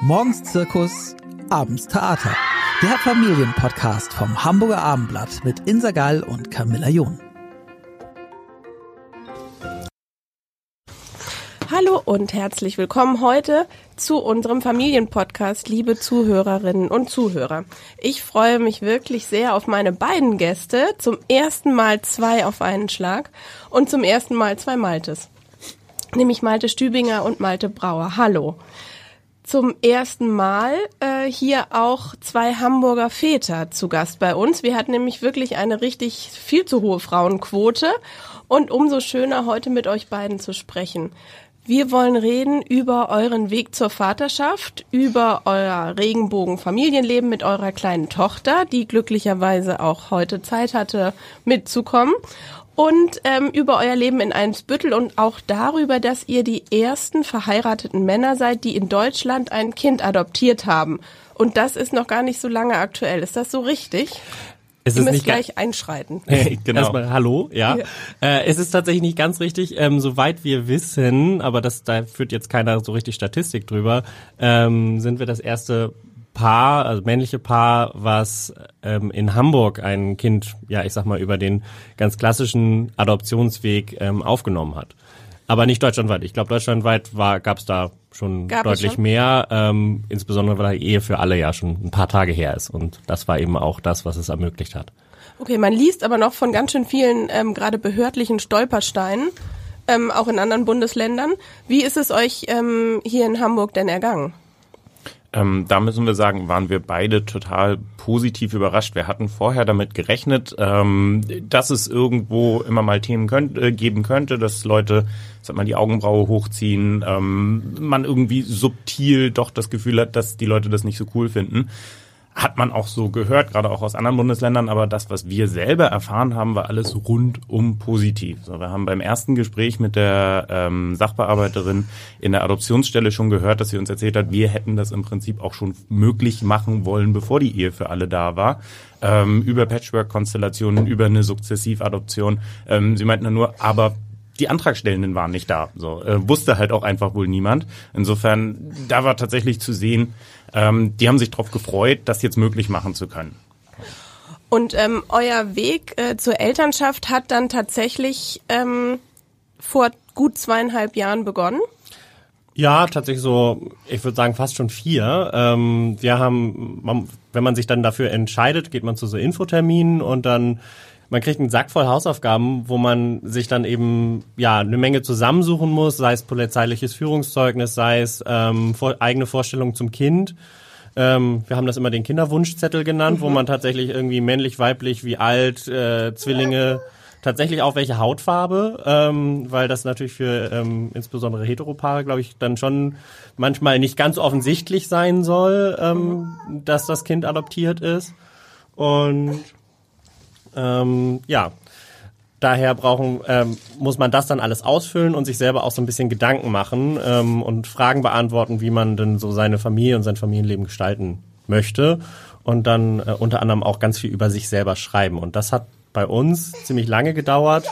Morgens Zirkus, abends Theater. Der Familienpodcast vom Hamburger Abendblatt mit Insa Gall und Camilla John. Hallo und herzlich willkommen heute zu unserem Familienpodcast, liebe Zuhörerinnen und Zuhörer. Ich freue mich wirklich sehr auf meine beiden Gäste. Zum ersten Mal zwei auf einen Schlag und zum ersten Mal zwei Maltes. Nämlich Malte Stübinger und Malte Brauer. Hallo. Zum ersten Mal äh, hier auch zwei Hamburger Väter zu Gast bei uns. Wir hatten nämlich wirklich eine richtig viel zu hohe Frauenquote und umso schöner heute mit euch beiden zu sprechen. Wir wollen reden über euren Weg zur Vaterschaft, über euer Regenbogen-Familienleben mit eurer kleinen Tochter, die glücklicherweise auch heute Zeit hatte, mitzukommen. Und ähm, über euer Leben in Einsbüttel und auch darüber, dass ihr die ersten verheirateten Männer seid, die in Deutschland ein Kind adoptiert haben. Und das ist noch gar nicht so lange aktuell. Ist das so richtig? Es Ihr ist müsst nicht gleich einschreiten. genau. Erstmal hallo, ja. Ja. Äh, es ist tatsächlich nicht ganz richtig. Ähm, soweit wir wissen, aber das da führt jetzt keiner so richtig Statistik drüber, ähm, sind wir das erste Paar, also männliche Paar, was ähm, in Hamburg ein Kind, ja, ich sag mal, über den ganz klassischen Adoptionsweg ähm, aufgenommen hat. Aber nicht deutschlandweit. Ich glaube, deutschlandweit gab es da schon Gab deutlich schon? mehr, ähm, insbesondere weil die Ehe für alle ja schon ein paar Tage her ist. Und das war eben auch das, was es ermöglicht hat. Okay, man liest aber noch von ganz schön vielen ähm, gerade behördlichen Stolpersteinen, ähm, auch in anderen Bundesländern. Wie ist es euch ähm, hier in Hamburg denn ergangen? Ähm, da müssen wir sagen, waren wir beide total positiv überrascht. Wir hatten vorher damit gerechnet, ähm, dass es irgendwo immer mal Themen könnt, äh, geben könnte, dass Leute, sag mal, die Augenbraue hochziehen, ähm, man irgendwie subtil doch das Gefühl hat, dass die Leute das nicht so cool finden. Hat man auch so gehört, gerade auch aus anderen Bundesländern, aber das, was wir selber erfahren haben, war alles rundum positiv. So, wir haben beim ersten Gespräch mit der ähm, Sachbearbeiterin in der Adoptionsstelle schon gehört, dass sie uns erzählt hat, wir hätten das im Prinzip auch schon möglich machen wollen, bevor die Ehe für alle da war. Ähm, über Patchwork-Konstellationen, über eine Sukzessivadoption. Ähm, sie meinten nur, aber die Antragstellenden waren nicht da. So äh, wusste halt auch einfach wohl niemand. Insofern, da war tatsächlich zu sehen, ähm, die haben sich darauf gefreut, das jetzt möglich machen zu können. Und ähm, euer Weg äh, zur Elternschaft hat dann tatsächlich ähm, vor gut zweieinhalb Jahren begonnen. Ja, tatsächlich so, ich würde sagen fast schon vier. Ähm, wir haben, man, wenn man sich dann dafür entscheidet, geht man zu so Infoterminen und dann man kriegt einen Sack voll Hausaufgaben, wo man sich dann eben ja eine Menge zusammensuchen muss, sei es polizeiliches Führungszeugnis, sei es ähm, vor, eigene Vorstellungen zum Kind. Ähm, wir haben das immer den Kinderwunschzettel genannt, wo man tatsächlich irgendwie männlich, weiblich, wie alt, äh, Zwillinge, tatsächlich auch welche Hautfarbe, ähm, weil das natürlich für ähm, insbesondere Heteropaare, glaube ich, dann schon manchmal nicht ganz offensichtlich sein soll, ähm, dass das Kind adoptiert ist. Und ähm, ja, daher brauchen, ähm, muss man das dann alles ausfüllen und sich selber auch so ein bisschen Gedanken machen ähm, und Fragen beantworten, wie man denn so seine Familie und sein Familienleben gestalten möchte und dann äh, unter anderem auch ganz viel über sich selber schreiben. Und das hat bei uns ziemlich lange gedauert,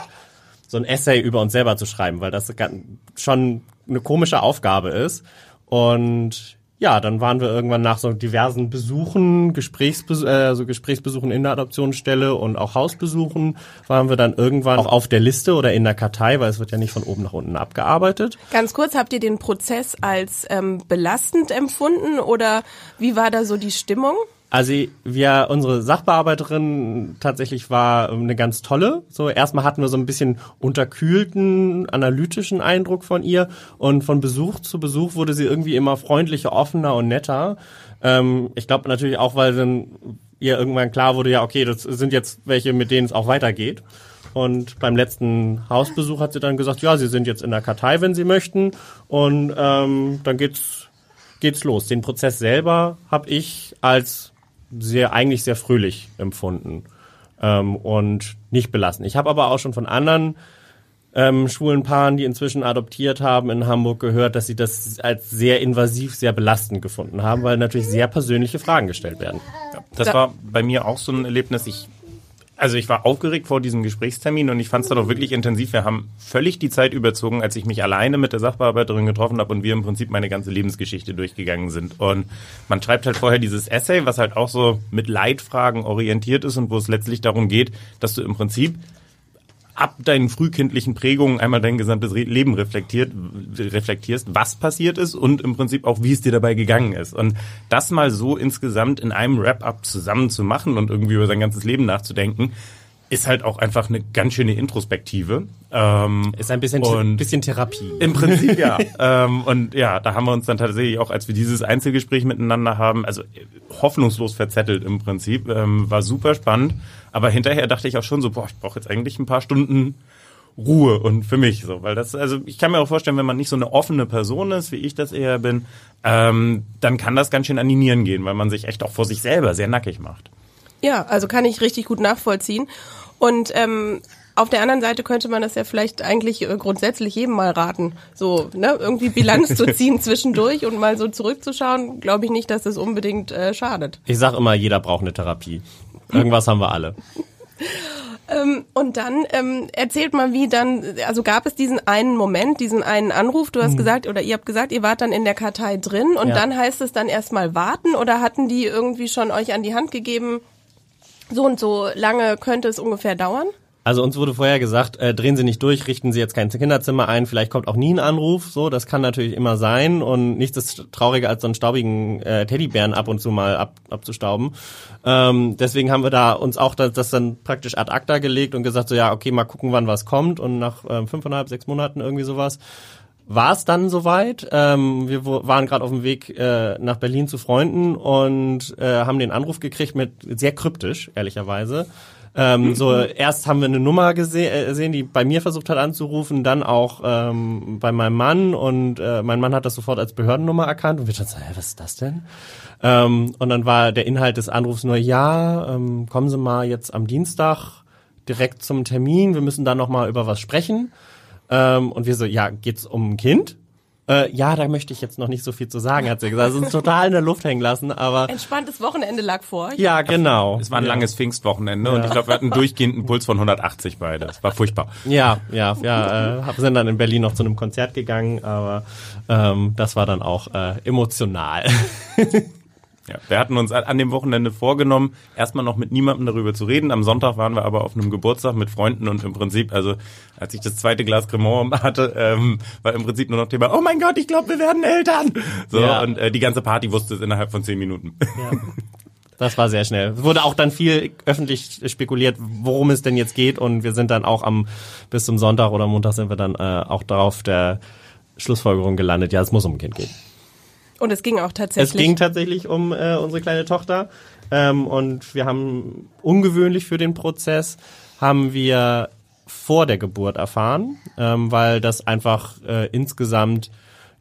so ein Essay über uns selber zu schreiben, weil das schon eine komische Aufgabe ist. Und ja, dann waren wir irgendwann nach so diversen Besuchen, Gesprächsbes äh, so Gesprächsbesuchen in der Adoptionsstelle und auch Hausbesuchen, waren wir dann irgendwann auch auf der Liste oder in der Kartei, weil es wird ja nicht von oben nach unten abgearbeitet. Ganz kurz, habt ihr den Prozess als ähm, belastend empfunden oder wie war da so die Stimmung? Also wir, unsere Sachbearbeiterin tatsächlich war ähm, eine ganz tolle. So erstmal hatten wir so ein bisschen unterkühlten, analytischen Eindruck von ihr und von Besuch zu Besuch wurde sie irgendwie immer freundlicher, offener und netter. Ähm, ich glaube natürlich auch, weil dann ihr irgendwann klar wurde, ja okay, das sind jetzt welche, mit denen es auch weitergeht. Und beim letzten Hausbesuch hat sie dann gesagt, ja, sie sind jetzt in der Kartei, wenn sie möchten. Und ähm, dann geht's geht's los. Den Prozess selber habe ich als sehr eigentlich sehr fröhlich empfunden ähm, und nicht belassen. Ich habe aber auch schon von anderen ähm, schwulen Paaren, die inzwischen adoptiert haben in Hamburg, gehört, dass sie das als sehr invasiv, sehr belastend gefunden haben, weil natürlich sehr persönliche Fragen gestellt werden. Das Da- war bei mir auch so ein Erlebnis. Ich Also ich war aufgeregt vor diesem Gesprächstermin und ich fand es dann auch wirklich intensiv. Wir haben völlig die Zeit überzogen, als ich mich alleine mit der Sachbearbeiterin getroffen habe und wir im Prinzip meine ganze Lebensgeschichte durchgegangen sind. Und man schreibt halt vorher dieses Essay, was halt auch so mit Leitfragen orientiert ist und wo es letztlich darum geht, dass du im Prinzip ab deinen frühkindlichen Prägungen einmal dein gesamtes Leben reflektiert, reflektierst, was passiert ist und im Prinzip auch, wie es dir dabei gegangen ist. Und das mal so insgesamt in einem Wrap-up zusammen zu machen und irgendwie über sein ganzes Leben nachzudenken, ist halt auch einfach eine ganz schöne Introspektive. Ähm, ist ein bisschen, und bisschen Therapie. Im Prinzip ja. ähm, und ja, da haben wir uns dann tatsächlich auch, als wir dieses Einzelgespräch miteinander haben, also hoffnungslos verzettelt im Prinzip, ähm, war super spannend. Aber hinterher dachte ich auch schon so, boah, ich brauche jetzt eigentlich ein paar Stunden Ruhe und für mich so, weil das, also ich kann mir auch vorstellen, wenn man nicht so eine offene Person ist, wie ich das eher bin, ähm, dann kann das ganz schön an die Nieren gehen, weil man sich echt auch vor sich selber sehr nackig macht. Ja, also kann ich richtig gut nachvollziehen. Und ähm, auf der anderen Seite könnte man das ja vielleicht eigentlich äh, grundsätzlich jedem mal raten. So, ne, irgendwie Bilanz zu ziehen zwischendurch und mal so zurückzuschauen, glaube ich nicht, dass das unbedingt äh, schadet. Ich sag immer, jeder braucht eine Therapie. Irgendwas haben wir alle. Ähm, und dann ähm, erzählt mal, wie dann, also gab es diesen einen Moment, diesen einen Anruf, du hast hm. gesagt, oder ihr habt gesagt, ihr wart dann in der Kartei drin und ja. dann heißt es dann erstmal warten oder hatten die irgendwie schon euch an die Hand gegeben, so und so lange könnte es ungefähr dauern? Also uns wurde vorher gesagt, äh, drehen Sie nicht durch, richten Sie jetzt kein Kinderzimmer ein, vielleicht kommt auch nie ein Anruf, so, das kann natürlich immer sein und nichts ist trauriger als so einen staubigen äh, Teddybären ab und zu mal ab, abzustauben. Ähm, deswegen haben wir da uns auch das, das dann praktisch ad acta gelegt und gesagt so, ja, okay, mal gucken, wann was kommt und nach äh, fünfeinhalb, sechs Monaten irgendwie sowas war es dann soweit. Ähm, wir waren gerade auf dem Weg äh, nach Berlin zu Freunden und äh, haben den Anruf gekriegt mit sehr kryptisch, ehrlicherweise. Ähm, so erst haben wir eine Nummer äh, gesehen, die bei mir versucht hat anzurufen, dann auch ähm, bei meinem Mann und äh, mein Mann hat das sofort als Behördennummer erkannt und wir dachten so, hä, was ist das denn? Ähm, und dann war der Inhalt des Anrufs nur, ja, ähm, kommen Sie mal jetzt am Dienstag direkt zum Termin, wir müssen da noch mal über was sprechen. Ähm, und wir so, ja, geht's um ein Kind? Äh, ja, da möchte ich jetzt noch nicht so viel zu sagen, hat sie gesagt. Also uns total in der Luft hängen lassen, aber. Entspanntes Wochenende lag vor. Ja, genau. Es war ein ja. langes Pfingstwochenende ja. und ich glaube, wir hatten durchgehend einen Puls von 180 beide. Es war furchtbar. Ja, ja, ja. Äh, sind dann in Berlin noch zu einem Konzert gegangen, aber ähm, das war dann auch äh, emotional. Ja, wir hatten uns an dem Wochenende vorgenommen, erstmal noch mit niemandem darüber zu reden. Am Sonntag waren wir aber auf einem Geburtstag mit Freunden und im Prinzip, also als ich das zweite Glas Cremant hatte, ähm, war im Prinzip nur noch Thema, oh mein Gott, ich glaube, wir werden Eltern. So, ja. und äh, die ganze Party wusste es innerhalb von zehn Minuten. Ja. Das war sehr schnell. Es wurde auch dann viel öffentlich spekuliert, worum es denn jetzt geht und wir sind dann auch am bis zum Sonntag oder Montag sind wir dann äh, auch darauf der Schlussfolgerung gelandet, ja, es muss um ein Kind gehen. Und es ging auch tatsächlich. Es ging tatsächlich um äh, unsere kleine Tochter. Ähm, und wir haben ungewöhnlich für den Prozess, haben wir vor der Geburt erfahren, ähm, weil das einfach äh, insgesamt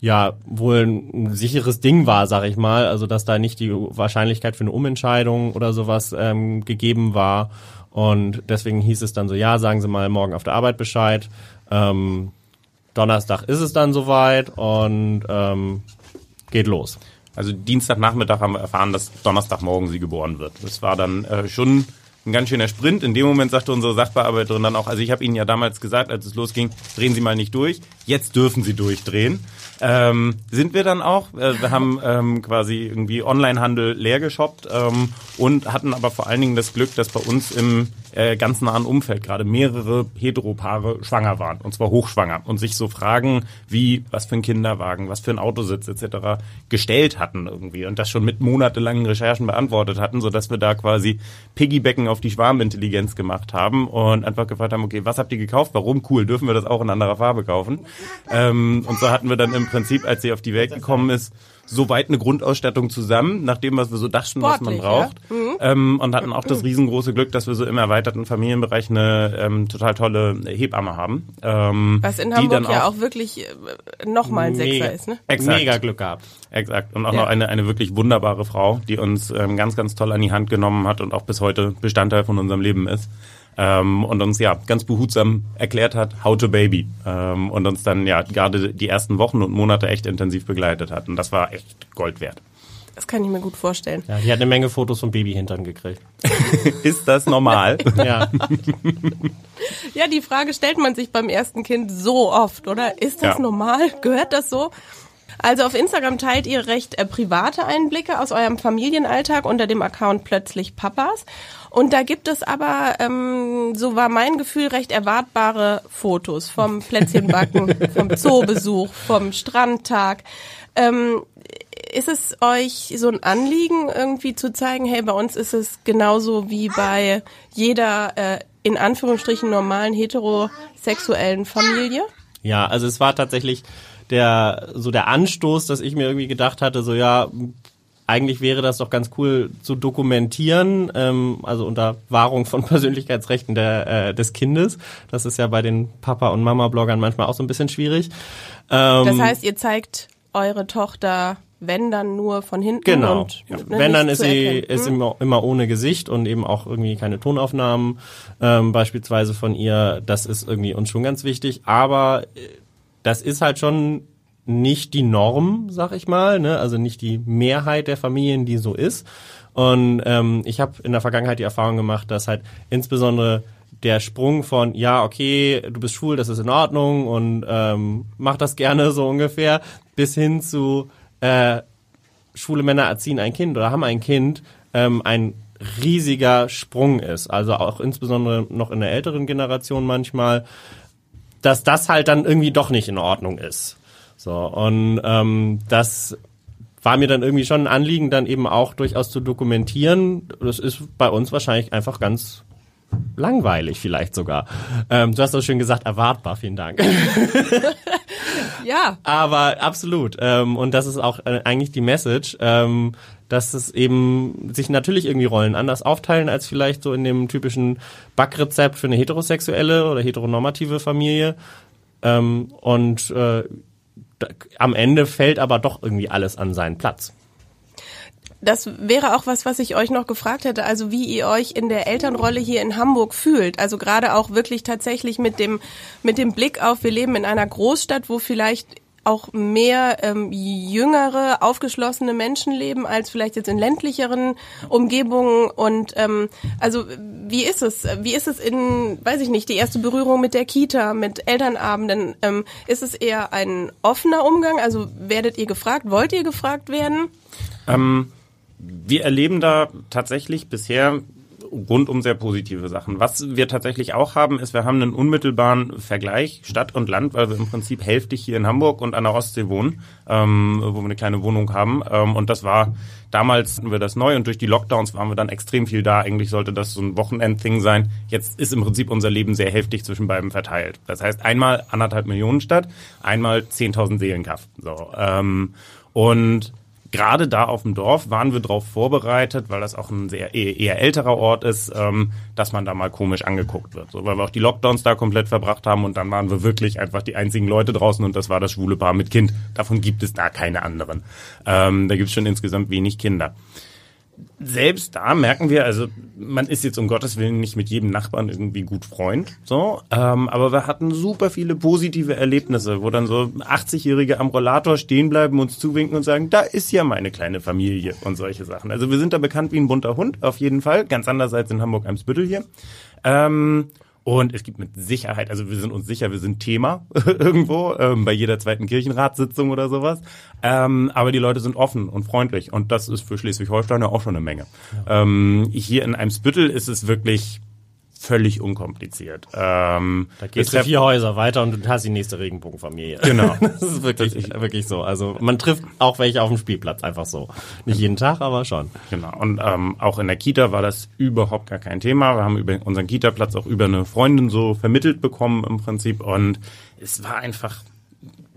ja wohl ein sicheres Ding war, sag ich mal. Also dass da nicht die Wahrscheinlichkeit für eine Umentscheidung oder sowas ähm, gegeben war. Und deswegen hieß es dann so, ja, sagen Sie mal morgen auf der Arbeit Bescheid. Ähm, Donnerstag ist es dann soweit und ähm, geht los. Also Dienstagnachmittag haben wir erfahren, dass Donnerstagmorgen sie geboren wird. Das war dann äh, schon ein ganz schöner Sprint. In dem Moment sagte unsere Sachbearbeiterin dann auch, also ich habe Ihnen ja damals gesagt, als es losging, drehen Sie mal nicht durch. Jetzt dürfen Sie durchdrehen. Ähm, sind wir dann auch. Äh, wir haben ähm, quasi irgendwie Onlinehandel leer geshoppt ähm, und hatten aber vor allen Dingen das Glück, dass bei uns im äh, ganz nahen Umfeld gerade mehrere Heteropaare schwanger waren und zwar hochschwanger und sich so Fragen wie was für ein Kinderwagen, was für ein Autositz etc. gestellt hatten irgendwie und das schon mit monatelangen Recherchen beantwortet hatten, so dass wir da quasi Piggybacken auf die Schwarmintelligenz gemacht haben und einfach gefragt haben, okay, was habt ihr gekauft? Warum? Cool, dürfen wir das auch in anderer Farbe kaufen? Ähm, und so hatten wir dann im Prinzip, als sie auf die Welt gekommen ist, soweit eine Grundausstattung zusammen, nach dem, was wir so dachten, Sportlich, was man braucht. Ja? Mhm. Ähm, und hatten auch das riesengroße Glück, dass wir so im erweiterten Familienbereich eine ähm, total tolle Hebamme haben. Ähm, was in Hamburg auch ja auch wirklich äh, nochmal ein Sechser ist, ne? Exakt. Mega Glück gehabt. Exakt. Und auch ja. noch eine, eine wirklich wunderbare Frau, die uns ähm, ganz, ganz toll an die Hand genommen hat und auch bis heute Bestandteil von unserem Leben ist ähm, und uns ja ganz behutsam erklärt hat, how to baby ähm, und uns dann ja gerade die ersten Wochen und Monate echt intensiv begleitet hat und das war echt Gold wert. Das kann ich mir gut vorstellen. Ja, die hat eine Menge Fotos vom Babyhintern gekriegt. Ist das normal? Ja. Ja, die Frage stellt man sich beim ersten Kind so oft, oder? Ist das Ja. normal? Gehört das so? Also auf Instagram teilt ihr recht äh, private Einblicke aus eurem Familienalltag unter dem Account Plötzlich Papas. Und da gibt es aber, ähm, so war mein Gefühl, recht erwartbare Fotos vom Plätzchenbacken, vom Zoobesuch, vom Strandtag. Ähm, ist es euch so ein Anliegen, irgendwie zu zeigen, hey, bei uns ist es genauso wie bei jeder äh, in Anführungsstrichen normalen heterosexuellen Familie? Ja, also es war tatsächlich der so der Anstoß, dass ich mir irgendwie gedacht hatte, so ja, eigentlich wäre das doch ganz cool zu dokumentieren, ähm, also unter Wahrung von Persönlichkeitsrechten der, äh, des Kindes. Das ist ja bei den Papa- und Mama-Bloggern manchmal auch so ein bisschen schwierig. Ähm, Das heißt, ihr zeigt eure Tochter, wenn dann nur von hinten Genau. und Ja. ne, Wenn, dann ist sie ist Hm? immer, immer ohne Gesicht und eben auch irgendwie keine Tonaufnahmen ähm, beispielsweise von ihr. Das ist irgendwie uns schon ganz wichtig. Aber äh, das ist halt schon nicht die Norm, sag ich mal. Ne? Also nicht die Mehrheit der Familien, die so ist. Und ähm, ich habe in der Vergangenheit die Erfahrung gemacht, dass halt insbesondere der Sprung von ja okay du bist schwul das ist in Ordnung und ähm, mach das gerne so ungefähr bis hin zu äh, schwule Männer erziehen ein Kind oder haben ein Kind, ähm, ein riesiger Sprung ist. Also auch insbesondere noch in der älteren Generation manchmal, dass das halt dann irgendwie doch nicht in Ordnung ist. So, und ähm, das war mir dann irgendwie schon ein Anliegen, dann eben auch durchaus zu dokumentieren. Das ist bei uns wahrscheinlich einfach ganz langweilig vielleicht sogar. Ähm, du hast doch schön gesagt, erwartbar, vielen Dank. Ja, Aber absolut. Ähm, und das ist auch äh, eigentlich die Message, ähm, dass es eben sich natürlich irgendwie Rollen anders aufteilen als vielleicht so in dem typischen Backrezept für eine heterosexuelle oder heteronormative Familie. Ähm, und äh, am Ende fällt aber doch irgendwie alles an seinen Platz. das wäre auch was, was ich euch noch gefragt hätte. Also wie ihr euch in der Elternrolle hier in Hamburg fühlt. Also gerade auch wirklich tatsächlich mit dem, mit dem Blick auf, wir leben in einer Großstadt, wo vielleicht auch mehr ähm, jüngere, aufgeschlossene Menschen leben als vielleicht jetzt in ländlicheren Umgebungen. Und ähm, also wie ist es? Wie ist es in, weiß ich nicht, die erste Berührung mit der Kita, mit Elternabenden? Ähm, ist es eher ein offener Umgang? Also werdet ihr gefragt? Wollt ihr gefragt werden? Ähm, wir erleben da tatsächlich bisher rundum sehr positive Sachen. Was wir tatsächlich auch haben, ist, wir haben einen unmittelbaren Vergleich Stadt und Land, weil wir im Prinzip hälftig hier in Hamburg und an der Ostsee wohnen, ähm, wo wir eine kleine Wohnung haben. Ähm, und das war damals hatten wir das neu und durch die Lockdowns waren wir dann extrem viel da. Eigentlich sollte das so ein Wochenend-Thing sein. Jetzt ist im Prinzip unser Leben sehr hälftig zwischen beiden verteilt. Das heißt einmal anderthalb Millionen Stadt, einmal 10.000 Seelenkaff. So, ähm, und gerade da auf dem Dorf waren wir darauf vorbereitet, weil das auch ein sehr eher, eher älterer Ort ist, ähm, dass man da mal komisch angeguckt wird. So, weil wir auch die Lockdowns da komplett verbracht haben und dann waren wir wirklich einfach die einzigen Leute draußen und das war das schwule Paar mit Kind. Davon gibt es da keine anderen. Ähm, da gibt es schon insgesamt wenig Kinder. Selbst da merken wir, also man ist jetzt um Gottes Willen nicht mit jedem Nachbarn irgendwie gut Freund, so, ähm, aber wir hatten super viele positive Erlebnisse, wo dann so 80-Jährige am Rollator stehen bleiben, uns zuwinken und sagen, da ist ja meine kleine Familie und solche Sachen. Also wir sind da bekannt wie ein bunter Hund, auf jeden Fall, ganz anders als in Hamburg-Eimsbüttel hier. Ähm, und es gibt mit Sicherheit, also wir sind uns sicher, wir sind Thema irgendwo, ähm, bei jeder zweiten Kirchenratssitzung oder sowas. Ähm, aber die Leute sind offen und freundlich und das ist für Schleswig-Holstein ja auch schon eine Menge. Ähm, hier in Eimsbüttel ist es wirklich völlig unkompliziert. Ähm, Da gehst du vier Häuser weiter und du hast die nächste Regenbogenfamilie. Genau. Das ist wirklich, wirklich so. Also man trifft auch welche auf dem Spielplatz, einfach so. Nicht jeden Tag, aber schon. Genau. Und ähm, auch in der Kita war das überhaupt gar kein Thema. Wir haben über unseren Kita-Platz auch über eine Freundin so vermittelt bekommen im Prinzip. Und es war einfach,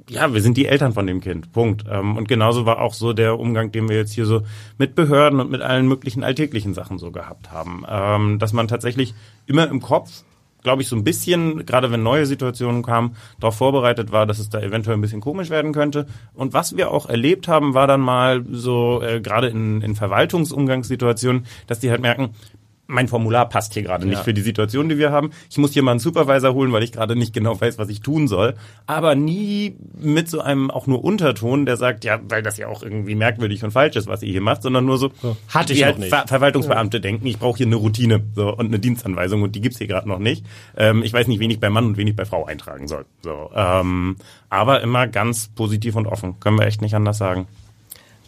ja, wir sind die Eltern von dem Kind. Punkt. Ähm, und genauso war auch so der Umgang, den wir jetzt hier so mit Behörden und mit allen möglichen alltäglichen Sachen so gehabt haben. Ähm, dass man tatsächlich immer im Kopf glaube ich, so ein bisschen, gerade wenn neue Situationen kamen, darauf vorbereitet war, dass es da eventuell ein bisschen komisch werden könnte. Und was wir auch erlebt haben, war dann mal so, äh, gerade in, in Verwaltungsumgangssituationen, dass die halt merken, mein Formular passt hier gerade nicht Ja. für die Situation, die wir haben. Ich muss hier mal einen Supervisor holen, weil ich gerade nicht genau weiß, was ich tun soll. Aber nie mit so einem auch nur Unterton, der sagt, ja, weil das ja auch irgendwie merkwürdig und falsch ist, was ihr hier macht, sondern nur so, hatte ich halt nicht. Ver Verwaltungsbeamte denken, ich brauche hier eine Routine so, und eine Dienstanweisung und die gibt's hier gerade noch nicht. Ähm, ich weiß nicht, wen ich bei Mann und wen ich bei Frau eintragen soll. So, ähm, aber immer ganz positiv und offen. Können wir echt nicht anders sagen.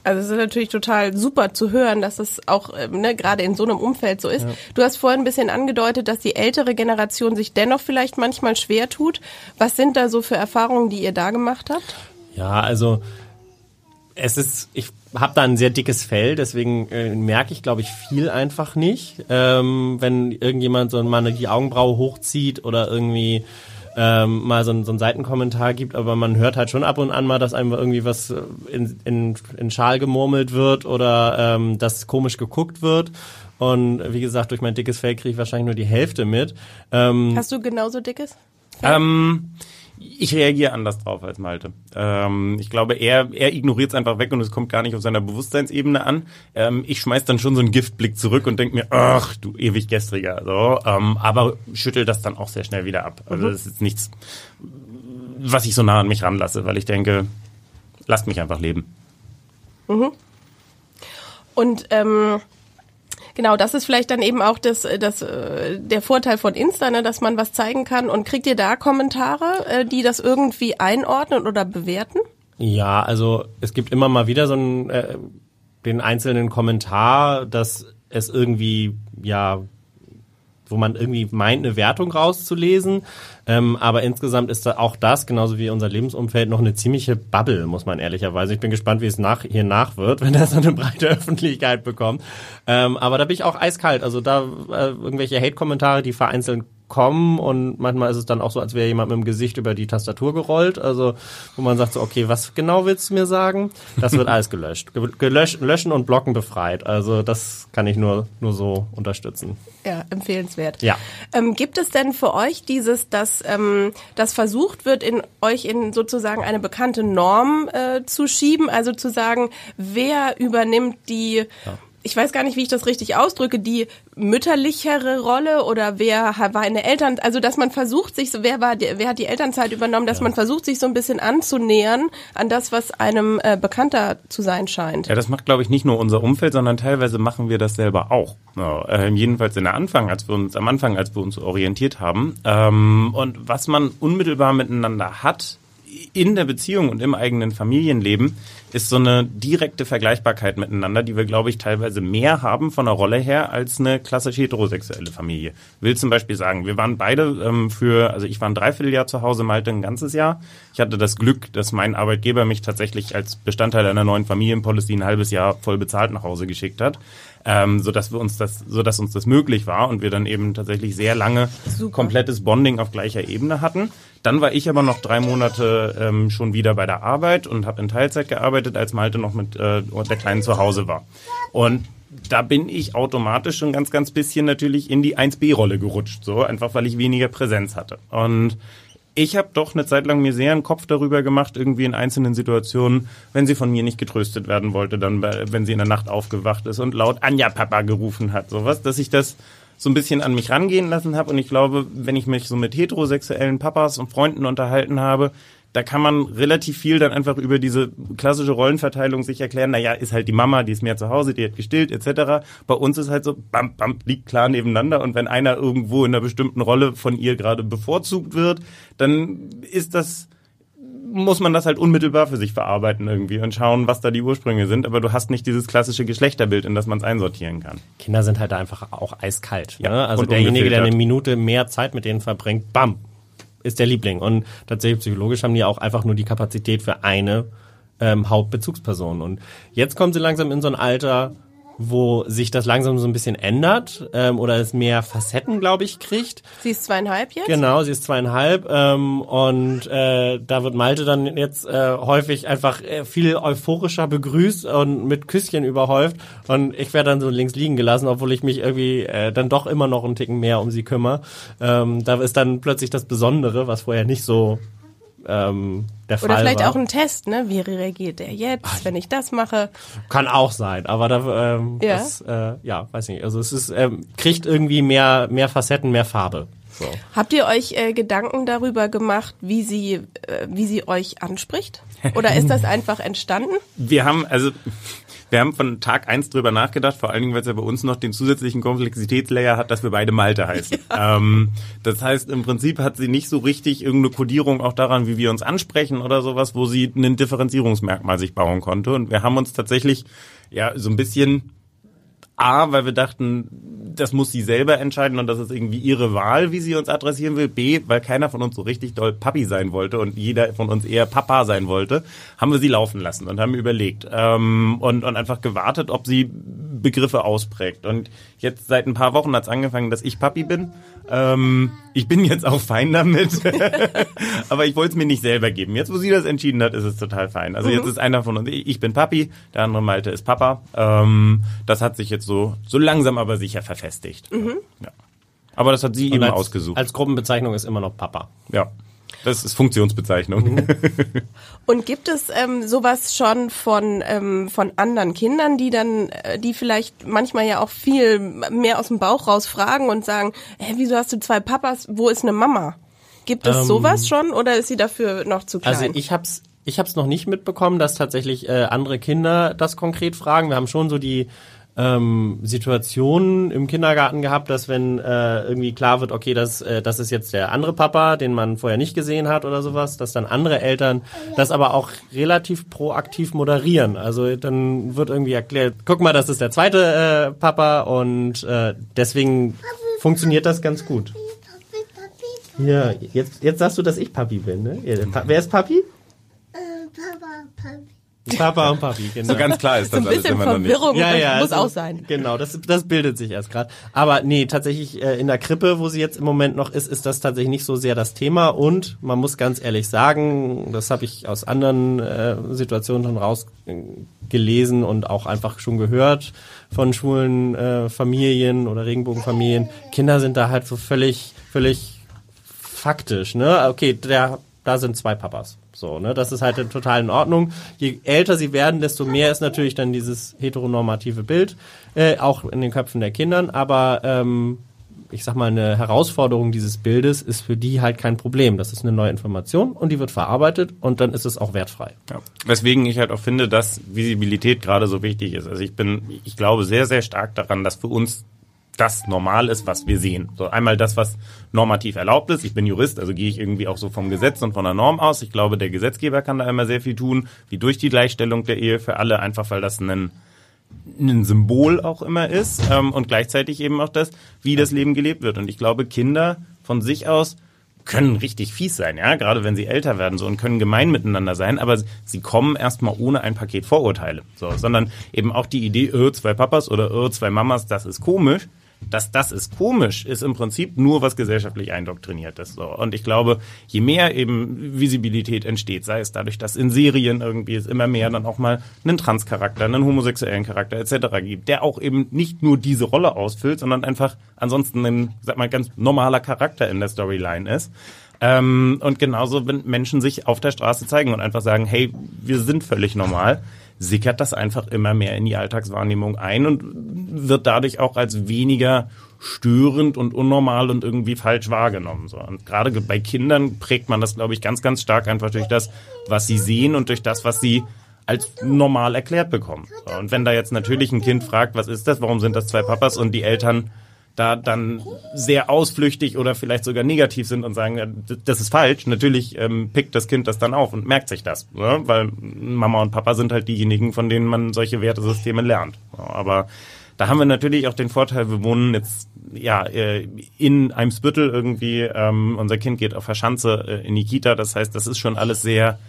Also es ist natürlich total super zu hören, dass es auch ähm, ne, gerade in so einem Umfeld so ist. Du hast vorhin ein bisschen angedeutet, dass die ältere Generation sich dennoch vielleicht manchmal schwer tut. Was sind da so für Erfahrungen, die ihr da gemacht habt? Ja, also es ist, ich habe da ein sehr dickes Fell, deswegen äh, merke ich, glaube ich, viel einfach nicht. Ähm, wenn irgendjemand so mal die Augenbraue hochzieht oder irgendwie ähm, mal so, so einen Seitenkommentar gibt, aber man hört halt schon ab und an mal, dass einem irgendwie was äh, in, in, in Schal gemurmelt wird oder ähm, dass komisch geguckt wird. Und wie gesagt, durch mein dickes Fell kriege ich wahrscheinlich nur die Hälfte mit. Ähm, Hast du genauso dickes? Ähm, ich reagiere anders drauf als Malte. Ähm, ich glaube, er, er ignoriert es einfach weg und es kommt gar nicht auf seiner Bewusstseinsebene an. Ähm, ich schmeiß dann schon so einen Giftblick zurück und denke mir, ach, du ewig gestriger. So, ähm, aber schüttel das dann auch sehr schnell wieder ab. Also das ist nichts, was ich so nah an mich ranlasse, weil ich denke, lasst mich einfach leben. Und ähm, genau, das ist vielleicht dann eben auch das, das, äh, der Vorteil von Insta, ne, dass man was zeigen kann. Und kriegt ihr da Kommentare, äh, die das irgendwie einordnen oder bewerten? Ja, also es gibt immer mal wieder so einen, äh, den einzelnen Kommentar, dass es irgendwie, ja, wo man irgendwie meint, eine Wertung rauszulesen. Ähm, aber insgesamt ist da auch das, genauso wie unser Lebensumfeld, noch eine ziemliche Bubble, muss man ehrlicherweise. Ich bin gespannt, wie es nach, hier nach wird, wenn das eine breite Öffentlichkeit bekommt. Ähm, aber da bin ich auch eiskalt. Also da äh, irgendwelche Hate-Kommentare, die vereinzelt kommen und manchmal ist es dann auch so, als wäre jemand mit dem Gesicht über die Tastatur gerollt. Also wo man sagt so, okay, was genau willst du mir sagen? Das wird alles gelöscht. Ge- Gelöscht, löschen und blocken befreit. Also das kann ich nur, nur so unterstützen. Ja, empfehlenswert. Ja. Ähm, gibt es denn für euch dieses, dass ähm, das versucht wird, in euch in sozusagen eine bekannte Norm äh, zu schieben? Also zu sagen, wer übernimmt die, ich weiß gar nicht, wie ich das richtig ausdrücke, die mütterlichere Rolle oder wer war eine Eltern, also dass man versucht sich, so wer war, wer hat die Elternzeit übernommen, dass man versucht sich so ein bisschen anzunähern an das, was einem äh, bekannter zu sein scheint. Ja, das macht, glaube ich, nicht nur unser Umfeld, sondern teilweise machen wir das selber auch. Ja, äh, jedenfalls in der Anfang, als wir uns am Anfang, als wir uns orientiert haben. Ähm, und was man unmittelbar miteinander hat in der Beziehung und im eigenen Familienleben, ist so eine direkte Vergleichbarkeit miteinander, die wir, glaube ich, teilweise mehr haben von der Rolle her als eine klassisch heterosexuelle Familie. Will zum Beispiel sagen, wir waren beide ähm, für, also ich war ein Dreivierteljahr zu Hause, Malte ein ganzes Jahr. Ich hatte das Glück, dass mein Arbeitgeber mich tatsächlich als Bestandteil einer neuen Familienpolicy ein halbes Jahr voll bezahlt nach Hause geschickt hat, ähm, so dass wir uns das, so dass uns das möglich war und wir dann eben tatsächlich sehr lange komplettes Bonding auf gleicher Ebene hatten. Dann war ich aber noch drei Monate ähm, schon wieder bei der Arbeit und habe in Teilzeit gearbeitet, als Malte noch mit äh, der Kleinen zu Hause war. Und da bin ich automatisch schon ganz, ganz bisschen natürlich in die 1B-Rolle gerutscht, so einfach weil ich weniger Präsenz hatte. Und ich habe doch eine Zeit lang mir sehr einen Kopf darüber gemacht, irgendwie in einzelnen Situationen, wenn sie von mir nicht getröstet werden wollte, dann bei, wenn sie in der Nacht aufgewacht ist und laut Anja Papa gerufen hat, sowas, dass ich das so ein bisschen an mich rangehen lassen habe und ich glaube, wenn ich mich so mit heterosexuellen Papas und Freunden unterhalten habe, da kann man relativ viel dann einfach über diese klassische Rollenverteilung sich erklären. Naja, ist halt die Mama, die ist mehr zu Hause, die hat gestillt etc. Bei uns ist halt so, bam, bam, liegt klar nebeneinander und wenn einer irgendwo in einer bestimmten Rolle von ihr gerade bevorzugt wird, dann ist das muss man das halt unmittelbar für sich verarbeiten irgendwie und schauen, was da die Ursprünge sind. Aber du hast nicht dieses klassische Geschlechterbild, in das man es einsortieren kann. Kinder sind halt da einfach auch eiskalt. Ja, ne? Also derjenige, der eine. Minute mehr Zeit mit denen verbringt, bam, ist der Liebling. Und tatsächlich psychologisch haben die auch einfach nur die Kapazität für eine ähm, Hauptbezugsperson. Und jetzt kommen sie langsam in so ein Alter, wo sich das langsam so ein bisschen ändert ähm, oder es mehr Facetten, glaube ich, kriegt. Sie ist zweieinhalb jetzt? Genau, sie ist zweieinhalb ähm, und äh, da wird Malte dann jetzt äh, häufig einfach äh, viel euphorischer begrüßt und mit Küsschen überhäuft und ich werde dann so links liegen gelassen, obwohl ich mich irgendwie äh, dann doch immer noch einen Ticken mehr um sie kümmere. Ähm, da ist dann plötzlich das Besondere, was vorher nicht so ähm, der Fall Oder vielleicht war. auch ein Test, ne? Wie reagiert der jetzt, wenn ich das mache? Kann auch sein, aber da, ähm, Ja. das, äh, ja, weiß nicht. Also es ist, ähm, kriegt irgendwie mehr, mehr Facetten, mehr Farbe. So. Habt ihr euch äh, Gedanken darüber gemacht, wie sie, äh, wie sie euch anspricht? Oder ist das einfach entstanden? Wir haben, also, wir haben von Tag eins drüber nachgedacht, vor allen Dingen, weil es ja bei uns noch den zusätzlichen Komplexitätslayer hat, dass wir beide Malte heißen. Ähm, das heißt, im Prinzip hat sie nicht so richtig irgendeine Kodierung auch daran, wie wir uns ansprechen oder sowas, wo sie ein Differenzierungsmerkmal sich bauen konnte. Und wir haben uns tatsächlich, ja, so ein bisschen A, weil wir dachten, das muss sie selber entscheiden und das ist irgendwie ihre Wahl, wie sie uns adressieren will. B, weil keiner von uns so richtig doll Papi sein wollte und jeder von uns eher Papa sein wollte, haben wir sie laufen lassen und haben überlegt ähm, und, und einfach gewartet, ob sie Begriffe ausprägt. Und jetzt seit ein paar Wochen hat es angefangen, dass ich Papi bin. Ähm, ich bin jetzt auch fein damit, aber ich wollte es mir nicht selber geben. Jetzt, wo sie das entschieden hat, ist es total fein. Also jetzt ist einer von uns, ich bin Papi, der andere Malte ist Papa. Ähm, das hat sich jetzt so, so langsam aber sicher verfestigt. Ja. Aber das hat sie eben als, ausgesucht. Als Gruppenbezeichnung ist immer noch Papa. ja. Das ist Funktionsbezeichnung. Und gibt es ähm, sowas schon von ähm, von anderen Kindern, die dann, äh, die vielleicht manchmal ja auch viel mehr aus dem Bauch raus fragen und sagen, hä, wieso hast du zwei Papas? Wo ist eine Mama? Gibt es Ähm, sowas schon oder ist sie dafür noch zu klein? Also ich hab's, ich hab's noch nicht mitbekommen, dass tatsächlich äh, andere Kinder das konkret fragen. Wir haben schon so die ähm, Situationen im Kindergarten gehabt, dass wenn äh, irgendwie klar wird, okay, das, äh, das ist jetzt der andere Papa, den man vorher nicht gesehen hat oder sowas, dass dann andere Eltern das aber auch relativ proaktiv moderieren. Also dann wird irgendwie erklärt, guck mal, das ist der zweite äh, Papa und äh, deswegen funktioniert das ganz gut. Ja, jetzt, jetzt sagst du, dass ich Papi bin, ne? Wer ist Papi? äh, Papa, Papi. Papa und Papi, genau. so ganz klar ist so das ein alles bisschen immer noch nicht. Verwirrung ja, ja, muss also, auch sein. Genau, das, das bildet sich erst gerade. Aber nee, tatsächlich äh, in der Krippe, wo sie jetzt im Moment noch ist, ist das tatsächlich nicht so sehr das Thema. Und man muss ganz ehrlich sagen, das habe ich aus anderen äh, Situationen schon rausgelesen und auch einfach schon gehört von schwulen äh, Familien oder Regenbogenfamilien. Kinder sind da halt so völlig, völlig faktisch, ne? Okay, der, da sind zwei Papas. So, ne? Das ist halt total in Ordnung. Je älter sie werden, desto mehr ist natürlich dann dieses heteronormative Bild, äh, auch in den Köpfen der Kindern. Aber ähm, ich sag mal, eine Herausforderung dieses Bildes ist für die halt kein Problem. Das ist eine neue Information und die wird verarbeitet und dann ist es auch wertfrei. Ja. Weswegen ich halt auch finde, dass Visibilität gerade so wichtig ist. Also ich bin, ich glaube sehr, sehr stark daran, dass für uns das normal ist, was wir sehen. So einmal das, was normativ erlaubt ist. Ich bin Jurist, also gehe ich irgendwie auch so vom Gesetz und von der Norm aus. Ich glaube, der Gesetzgeber kann da immer sehr viel tun, wie durch die Gleichstellung der Ehe für alle, einfach weil das ein ein Symbol auch immer ist ähm, und gleichzeitig eben auch das, wie das Leben gelebt wird. Und ich glaube, Kinder von sich aus können richtig fies sein, ja, gerade wenn sie älter werden so und können gemein miteinander sein, aber sie kommen erstmal ohne ein Paket Vorurteile, so, sondern eben auch die Idee, äh, zwei Papas oder äh, zwei Mamas, das ist komisch. Dass das ist komisch, ist im Prinzip nur was gesellschaftlich eindoktriniert ist. So. Und ich glaube, je mehr eben Visibilität entsteht, sei es dadurch, dass in Serien irgendwie es immer mehr dann auch mal einen Transcharakter, einen homosexuellen Charakter etc. gibt, der auch eben nicht nur diese Rolle ausfüllt, sondern einfach ansonsten ein, sag mal, ganz normaler Charakter in der Storyline ist. Ähm, und genauso, wenn Menschen sich auf der Straße zeigen und einfach sagen, hey, wir sind völlig normal, sickert das einfach immer mehr in die Alltagswahrnehmung ein und wird dadurch auch als weniger störend und unnormal und irgendwie falsch wahrgenommen. So. Und gerade bei Kindern prägt man das, glaube ich, ganz, ganz stark einfach durch das, was sie sehen und durch das, was sie als normal erklärt bekommen. So. Und wenn da jetzt natürlich ein Kind fragt, was ist das, warum sind das zwei Papas und die Eltern da dann sehr ausflüchtig oder vielleicht sogar negativ sind und sagen, ja, das ist falsch. Natürlich ähm, pickt das Kind das dann auf und merkt sich das, ne? weil Mama und Papa sind halt diejenigen, von denen man solche Wertesysteme lernt. Aber da haben wir natürlich auch den Vorteil, wir wohnen jetzt ja äh, in Eimsbüttel irgendwie. Ähm, unser Kind geht auf der Schanze äh, in die Kita, das heißt, das ist schon alles sehr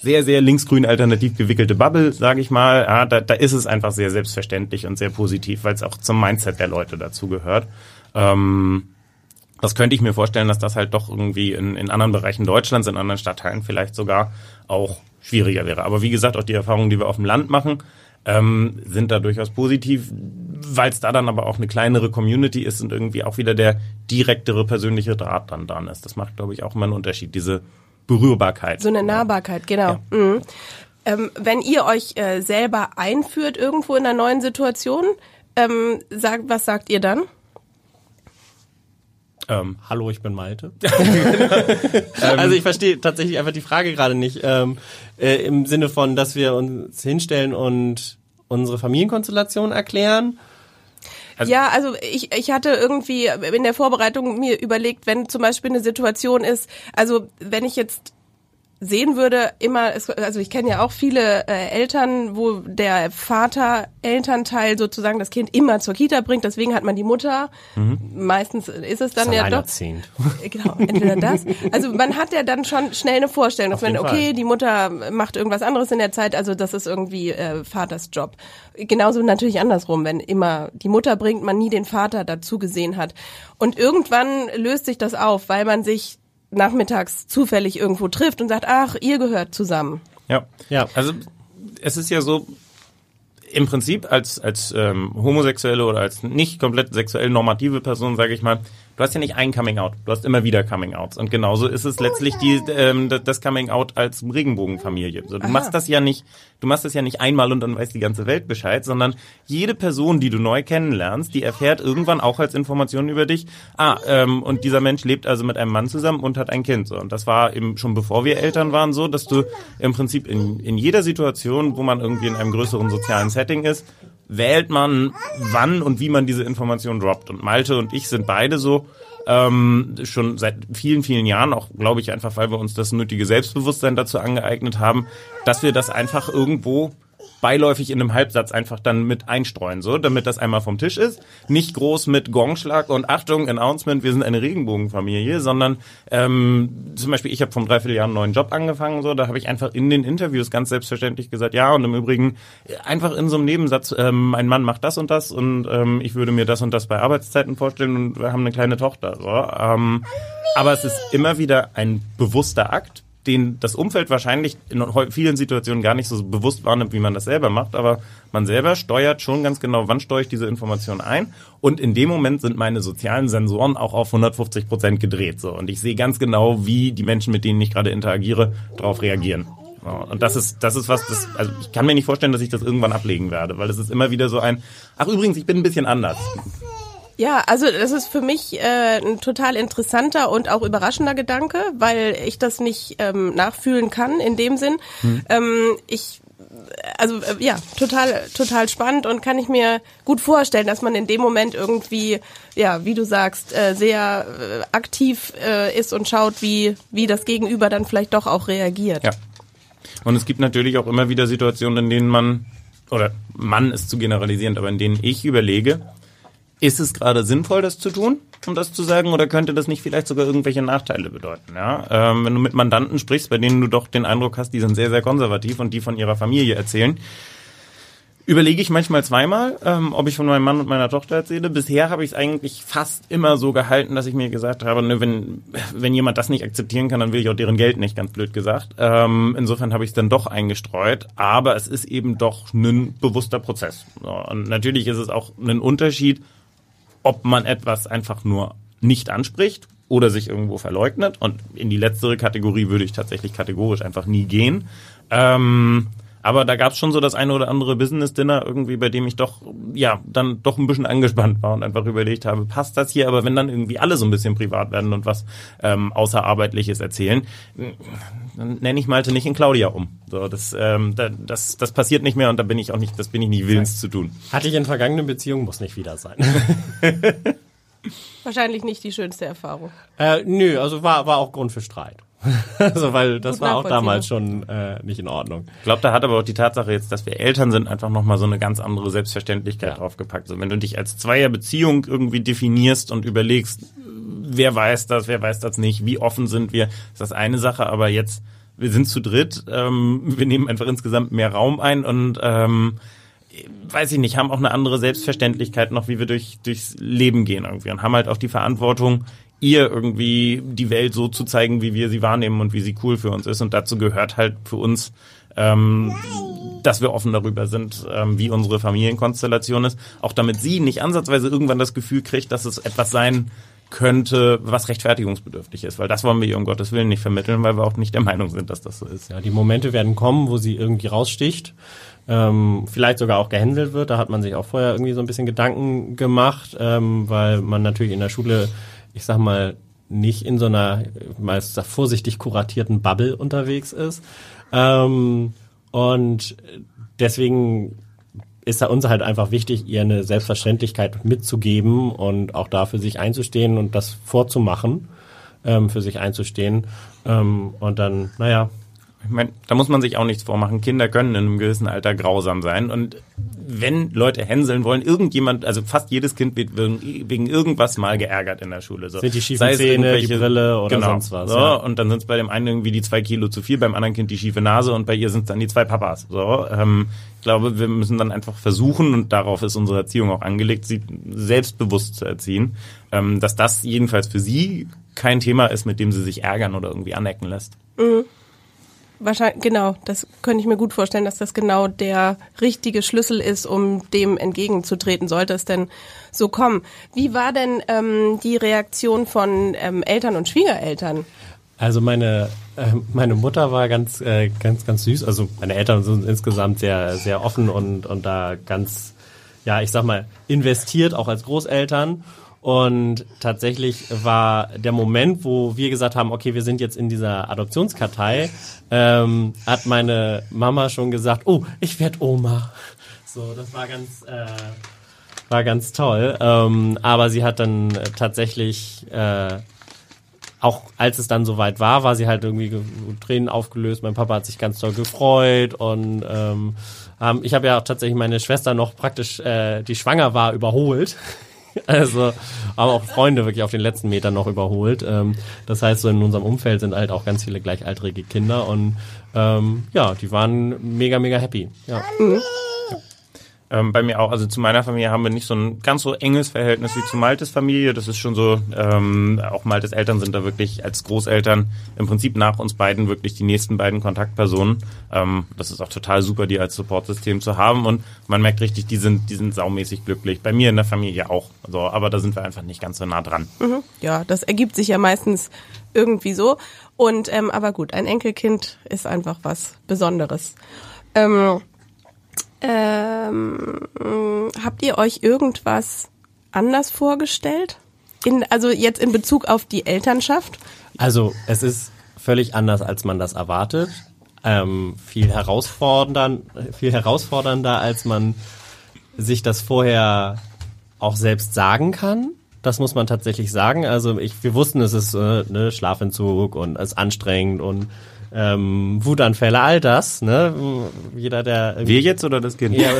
sehr, sehr linksgrün alternativ gewickelte Bubble, sage ich mal. Ja, da, da ist es einfach sehr selbstverständlich und sehr positiv, weil es auch zum Mindset der Leute dazu gehört. Ähm, das könnte ich mir vorstellen, dass das halt doch irgendwie in, in anderen Bereichen Deutschlands, in anderen Stadtteilen vielleicht sogar auch schwieriger wäre. Aber wie gesagt, auch die Erfahrungen, die wir auf dem Land machen, ähm, sind da durchaus positiv, weil es da dann aber auch eine kleinere Community ist und irgendwie auch wieder der direktere persönliche Draht dann dran ist. Das macht, glaube ich, auch immer einen Unterschied. Diese Berührbarkeit. So eine Nahbarkeit, genau. Mhm. Ähm, wenn ihr euch äh, selber einführt irgendwo in einer neuen Situation, ähm, sagt, was sagt ihr dann? Ähm, Hallo, ich bin Malte. also ich verstehe tatsächlich einfach die Frage gerade nicht. Ähm, äh, Im Sinne von, dass wir uns hinstellen und unsere Familienkonstellation erklären. Also ja, also ich, ich hatte irgendwie in der Vorbereitung mir überlegt, wenn zum Beispiel eine Situation ist, also wenn ich jetzt sehen würde, immer, also ich kenne ja auch viele äh, Eltern, wo der Vater Elternteil sozusagen das Kind immer zur Kita bringt, deswegen hat man die Mutter. Mhm. Meistens ist es dann ja doch. Genau, entweder das. Also man hat ja dann schon schnell eine Vorstellung, dass man, okay, Fall. die Mutter macht irgendwas anderes in der Zeit, also das ist irgendwie äh, Vaters Job. Genauso natürlich andersrum, wenn immer die Mutter bringt, man nie den Vater dazu gesehen hat. Und irgendwann löst sich das auf, weil man sich nachmittags zufällig irgendwo trifft und sagt, ach, ihr gehört zusammen. Ja, ja. Also es ist ja so, im Prinzip als als ähm, homosexuelle oder als nicht komplett sexuell normative Person, sage ich mal, du hast ja nicht ein Coming Out, du hast immer wieder Coming Outs und genauso ist es letztlich die ähm, das Coming Out als Regenbogenfamilie. So, du Aha. machst das ja nicht, du machst das ja nicht einmal und dann weiß die ganze Welt Bescheid, sondern jede Person, die du neu kennenlernst, die erfährt irgendwann auch als Information über dich, ah ähm, und dieser Mensch lebt also mit einem Mann zusammen und hat ein Kind so und das war eben schon bevor wir Eltern waren so, dass du im Prinzip in in jeder Situation, wo man irgendwie in einem größeren sozialen Setting ist, wählt man, wann und wie man diese Information droppt. Und Malte und ich sind beide so, ähm, schon seit vielen, vielen Jahren, auch glaube ich einfach, weil wir uns das nötige Selbstbewusstsein dazu angeeignet haben, dass wir das einfach irgendwo beiläufig in einem Halbsatz einfach dann mit einstreuen, so, damit das einmal vom Tisch ist. Nicht groß mit Gongschlag und Achtung, Announcement, wir sind eine Regenbogenfamilie, sondern ähm, zum Beispiel, ich habe vom Dreivierteljahr einen neuen Job angefangen, so, da habe ich einfach in den Interviews ganz selbstverständlich gesagt, ja, und im Übrigen einfach in so einem Nebensatz, ähm, mein Mann macht das und das und ähm, ich würde mir das und das bei Arbeitszeiten vorstellen und wir haben eine kleine Tochter. So. Ähm, aber es ist immer wieder ein bewusster Akt, den das Umfeld wahrscheinlich in vielen Situationen gar nicht so bewusst wahrnimmt, wie man das selber macht, aber man selber steuert schon ganz genau, wann steuere ich diese Information ein und in dem Moment sind meine sozialen Sensoren auch auf 150 Prozent gedreht so und ich sehe ganz genau, wie die Menschen, mit denen ich gerade interagiere, darauf reagieren. Und das ist, das ist was, das, also ich kann mir nicht vorstellen, dass ich das irgendwann ablegen werde, weil es ist immer wieder so ein, ach übrigens, ich bin ein bisschen anders. Ja, also das ist für mich äh, ein total interessanter und auch überraschender Gedanke, weil ich das nicht ähm, nachfühlen kann in dem Sinn. Hm. Ähm, ich also äh, ja, total, total spannend und kann ich mir gut vorstellen, dass man in dem Moment irgendwie, ja, wie du sagst, äh, sehr äh, aktiv äh, ist und schaut, wie, wie das Gegenüber dann vielleicht doch auch reagiert. Ja. Und es gibt natürlich auch immer wieder Situationen, in denen man, oder Mann ist zu generalisierend, aber in denen ich überlege, ist es gerade sinnvoll, das zu tun, um das zu sagen, oder könnte das nicht vielleicht sogar irgendwelche Nachteile bedeuten? Ja? Ähm, wenn du mit Mandanten sprichst, bei denen du doch den Eindruck hast, die sind sehr, sehr konservativ und die von ihrer Familie erzählen, überlege ich manchmal zweimal, ähm, ob ich von meinem Mann und meiner Tochter erzähle. Bisher habe ich es eigentlich fast immer so gehalten, dass ich mir gesagt habe, ne, wenn, wenn jemand das nicht akzeptieren kann, dann will ich auch deren Geld nicht, ganz blöd gesagt. Ähm, insofern habe ich es dann doch eingestreut, aber es ist eben doch ein bewusster Prozess. Und natürlich ist es auch ein Unterschied, ob man etwas einfach nur nicht anspricht oder sich irgendwo verleugnet. Und in die letztere Kategorie würde ich tatsächlich kategorisch einfach nie gehen. Ähm, aber da gab es schon so das eine oder andere Business-Dinner irgendwie, bei dem ich doch, ja, dann doch ein bisschen angespannt war und einfach überlegt habe, passt das hier? Aber wenn dann irgendwie alle so ein bisschen privat werden und was ähm, Außerarbeitliches erzählen, dann nenne ich Malte nicht in Claudia um. So, das, ähm, das, das passiert nicht mehr und da bin ich auch nicht, das bin ich nicht willens zu tun. Hatte ich in vergangenen Beziehungen, muss nicht wieder sein. Wahrscheinlich nicht die schönste Erfahrung. Äh, nö, also war, war auch Grund für Streit. also weil das war auch damals schon äh, nicht in Ordnung. Ich glaube, da hat aber auch die Tatsache jetzt, dass wir Eltern sind, einfach nochmal so eine ganz andere Selbstverständlichkeit ja. draufgepackt. Also wenn du dich als Zweierbeziehung irgendwie definierst und überlegst, wer weiß das, wer weiß das nicht, wie offen sind wir, ist das eine Sache, aber jetzt, wir sind zu dritt, ähm, wir nehmen einfach insgesamt mehr Raum ein und ähm, weiß ich nicht, haben auch eine andere Selbstverständlichkeit noch, wie wir durch, durchs Leben gehen irgendwie und haben halt auch die Verantwortung, ihr irgendwie die Welt so zu zeigen, wie wir sie wahrnehmen und wie sie cool für uns ist. Und dazu gehört halt für uns, ähm, dass wir offen darüber sind, ähm, wie unsere Familienkonstellation ist. Auch damit sie nicht ansatzweise irgendwann das Gefühl kriegt, dass es etwas sein könnte, was rechtfertigungsbedürftig ist, weil das wollen wir ihr um Gottes Willen nicht vermitteln, weil wir auch nicht der Meinung sind, dass das so ist. Ja, die Momente werden kommen, wo sie irgendwie raussticht, ähm, vielleicht sogar auch gehänselt wird. Da hat man sich auch vorher irgendwie so ein bisschen Gedanken gemacht, ähm, weil man natürlich in der Schule, ich sag mal, nicht in so einer meist vorsichtig kuratierten Bubble unterwegs ist. Ähm, und deswegen ist da uns halt einfach wichtig, ihr eine Selbstverständlichkeit mitzugeben und auch da für sich einzustehen und das vorzumachen, ähm, für sich einzustehen. Ähm, und dann, naja, Ich meine, da muss man sich auch nichts vormachen. Kinder können in einem gewissen Alter grausam sein. Und wenn Leute hänseln wollen, irgendjemand, also fast jedes Kind wird wegen, irgendwas mal geärgert in der Schule. So. Sind die schiefen Sei es Zähne, irgendwelche- die Brille oder genau, sonst was, So, ja. Und dann sind es bei dem einen irgendwie die zwei Kilo zu viel, beim anderen Kind die schiefe Nase und bei ihr sind es dann die zwei Papas. So, ähm, ich glaube, wir müssen dann einfach versuchen, und darauf ist unsere Erziehung auch angelegt, sie selbstbewusst zu erziehen, ähm, dass das jedenfalls für sie kein Thema ist, mit dem sie sich ärgern oder irgendwie anecken lässt. Wahrscheinlich, genau, das könnte ich mir gut vorstellen, dass das genau der richtige Schlüssel ist, um dem entgegenzutreten, sollte es denn so kommen. Wie war denn ähm, die Reaktion von ähm, Eltern und Schwiegereltern? Also meine äh, meine Mutter war ganz äh, ganz ganz süß. Also meine Eltern sind insgesamt sehr sehr offen und und da ganz ja ich sag mal investiert auch als Großeltern. Und tatsächlich war der Moment, wo wir gesagt haben, okay, wir sind jetzt in dieser Adoptionskartei, ähm, hat meine Mama schon gesagt, oh, ich werd Oma. So, das war ganz äh, war ganz toll. Ähm, aber sie hat dann äh, tatsächlich äh, auch als es dann soweit war, war sie halt irgendwie ge- Tränen aufgelöst. Mein Papa hat sich ganz toll gefreut und ähm, ich habe ja auch tatsächlich meine Schwester noch praktisch, äh, die schwanger war, überholt. Also haben auch Freunde wirklich auf den letzten Metern noch überholt. Ähm, das heißt, so in unserem Umfeld sind halt auch ganz viele gleichaltrige Kinder und ähm, ja, die waren mega, mega happy. Ja. Ähm, bei mir auch, also zu meiner Familie haben wir nicht so ein ganz so enges Verhältnis wie zu Maltes Familie. Das ist schon so, ähm, auch Maltes Eltern sind da wirklich als Großeltern im Prinzip nach uns beiden wirklich die nächsten beiden Kontaktpersonen. Ähm, das ist auch total super, die als Supportsystem zu haben und man merkt richtig, die sind, die sind saumäßig glücklich. Bei mir in der Familie auch. So, aber da sind wir einfach nicht ganz so nah dran. Ja, das ergibt sich ja meistens irgendwie so. Und ähm, aber gut, ein Enkelkind ist einfach was Besonderes. Ähm, ähm, habt ihr euch irgendwas anders vorgestellt? In, also jetzt in Bezug auf die Elternschaft? Also es ist völlig anders, als man das erwartet. Ähm, viel herausfordernd, viel herausfordernder, als man sich das vorher auch selbst sagen kann. Das muss man tatsächlich sagen. Also ich, wir wussten, es ist äh, ne, Schlafentzug und es ist anstrengend und ähm, Wutanfälle, all das. Ne? Jeder, der Wir jetzt oder das Kind? ja,